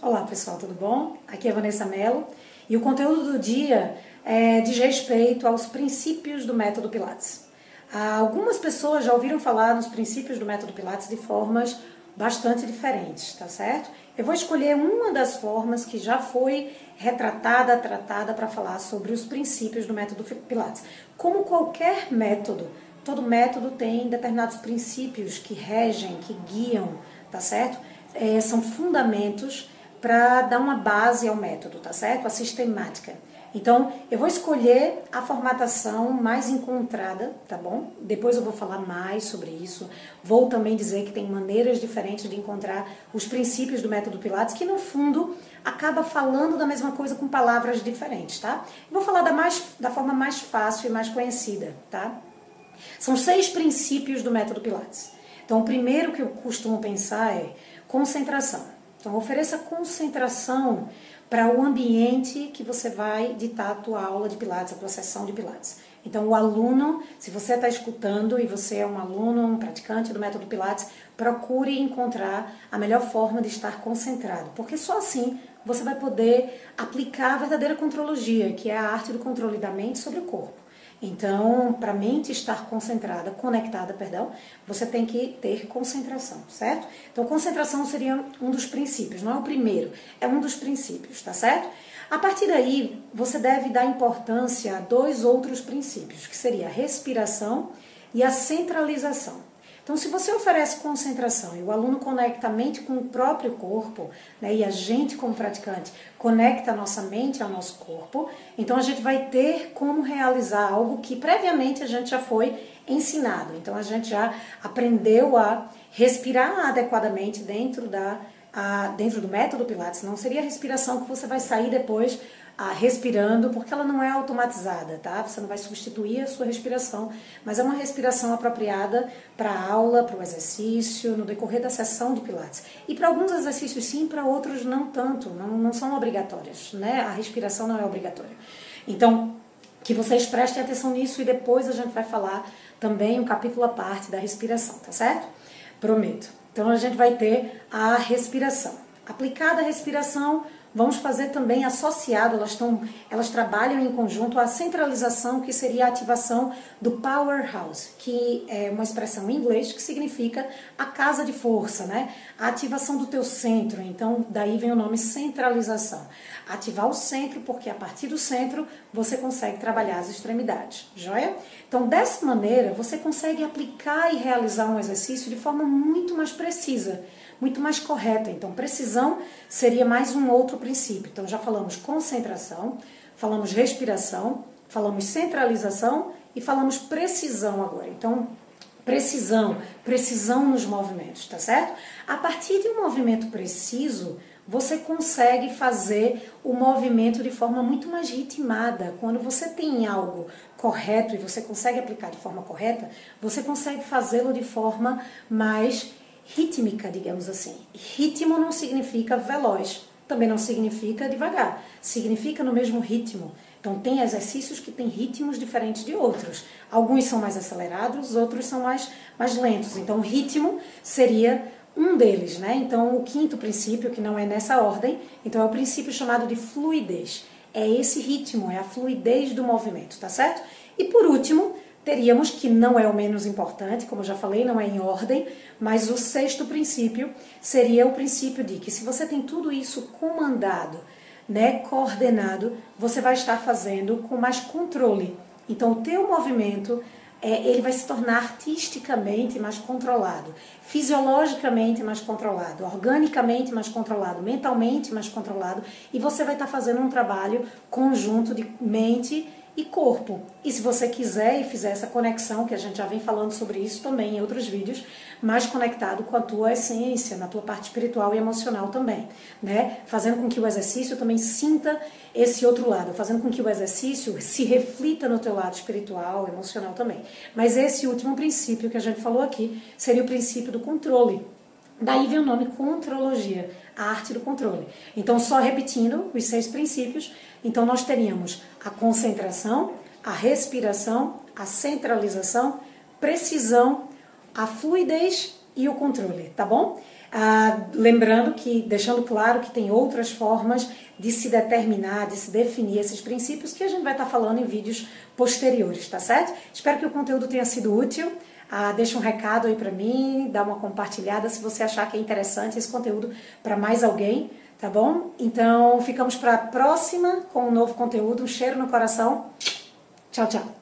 Olá pessoal, tudo bom? Aqui é Vanessa Mello e o conteúdo do dia é, diz respeito aos princípios do método Pilates. Algumas pessoas já ouviram falar nos princípios do método Pilates de formas bastante diferentes, tá certo? Eu vou escolher uma das formas que já foi retratada, tratada para falar sobre os princípios do método Pilates. Como qualquer método, todo método tem determinados princípios que regem, que guiam, tá certo? É, são fundamentos para dar uma base ao método, tá certo? A sistemática. Então, eu vou escolher a formatação mais encontrada, tá bom? Depois eu vou falar mais sobre isso. Vou também dizer que tem maneiras diferentes de encontrar os princípios do método Pilates, que no fundo acaba falando da mesma coisa com palavras diferentes, tá? Vou falar da, mais, da forma mais fácil e mais conhecida, tá? São seis princípios do método Pilates. Então, o primeiro que eu costumo pensar é concentração. Então, ofereça concentração para o ambiente que você vai ditar a tua aula de Pilates, a tua sessão de Pilates. Então, o aluno, se você está escutando e você é um aluno, um praticante do método Pilates, procure encontrar a melhor forma de estar concentrado, porque só assim você vai poder aplicar a verdadeira contrologia, que é a arte do controle da mente sobre o corpo. Então, para a mente estar concentrada, conectada, perdão, você tem que ter concentração, certo? Então, concentração seria um dos princípios, não é o primeiro, é um dos princípios, tá certo? A partir daí, você deve dar importância a dois outros princípios, que seria a respiração e a centralização. Então, se você oferece concentração e o aluno conecta a mente com o próprio corpo, né, e a gente, como praticante, conecta a nossa mente ao nosso corpo, então a gente vai ter como realizar algo que previamente a gente já foi ensinado. Então, a gente já aprendeu a respirar adequadamente dentro da a, dentro do método Pilates, não seria a respiração que você vai sair depois a, respirando, porque ela não é automatizada, tá? Você não vai substituir a sua respiração, mas é uma respiração apropriada para a aula, para o exercício, no decorrer da sessão de Pilates. E para alguns exercícios sim, para outros não tanto, não, não são obrigatórias, né? A respiração não é obrigatória. Então, que vocês prestem atenção nisso e depois a gente vai falar também um capítulo à parte da respiração, tá certo? Prometo. Então a gente vai ter a respiração. Aplicada a respiração, Vamos fazer também associado, elas, estão, elas trabalham em conjunto a centralização, que seria a ativação do powerhouse, que é uma expressão em inglês que significa a casa de força, né? A ativação do teu centro, então daí vem o nome centralização. Ativar o centro, porque a partir do centro você consegue trabalhar as extremidades, joia? Então, dessa maneira, você consegue aplicar e realizar um exercício de forma muito mais precisa muito mais correta. Então, precisão seria mais um outro princípio. Então, já falamos concentração, falamos respiração, falamos centralização e falamos precisão agora. Então, precisão, precisão nos movimentos, tá certo? A partir de um movimento preciso, você consegue fazer o movimento de forma muito mais ritmada. Quando você tem algo correto e você consegue aplicar de forma correta, você consegue fazê-lo de forma mais rítmica, digamos assim. Ritmo não significa veloz, também não significa devagar, significa no mesmo ritmo. Então, tem exercícios que têm ritmos diferentes de outros. Alguns são mais acelerados, outros são mais, mais lentos. Então, ritmo seria um deles, né? Então, o quinto princípio, que não é nessa ordem, então é o princípio chamado de fluidez. É esse ritmo, é a fluidez do movimento, tá certo? E por último, teríamos, que não é o menos importante, como eu já falei, não é em ordem, mas o sexto princípio seria o princípio de que se você tem tudo isso comandado, né, coordenado, você vai estar fazendo com mais controle. Então, o teu movimento é, ele vai se tornar artisticamente mais controlado, fisiologicamente mais controlado, organicamente mais controlado, mentalmente mais controlado, e você vai estar fazendo um trabalho conjunto de mente e corpo. E se você quiser e fizer essa conexão, que a gente já vem falando sobre isso também em outros vídeos, mais conectado com a tua essência, na tua parte espiritual e emocional também, né? Fazendo com que o exercício também sinta esse outro lado, fazendo com que o exercício se reflita no teu lado espiritual, emocional também. Mas esse último princípio que a gente falou aqui seria o princípio do controle. Daí vem o nome contrologia, a arte do controle. Então, só repetindo os seis princípios, então nós teríamos a concentração, a respiração, a centralização, precisão, a fluidez e o controle, tá bom? Ah, lembrando que, deixando claro que tem outras formas de se determinar, de se definir esses princípios que a gente vai estar falando em vídeos posteriores, tá certo? Espero que o conteúdo tenha sido útil. Ah, deixa um recado aí para mim, dá uma compartilhada se você achar que é interessante esse conteúdo para mais alguém, tá bom? Então ficamos para a próxima com um novo conteúdo. Um cheiro no coração. Tchau, tchau.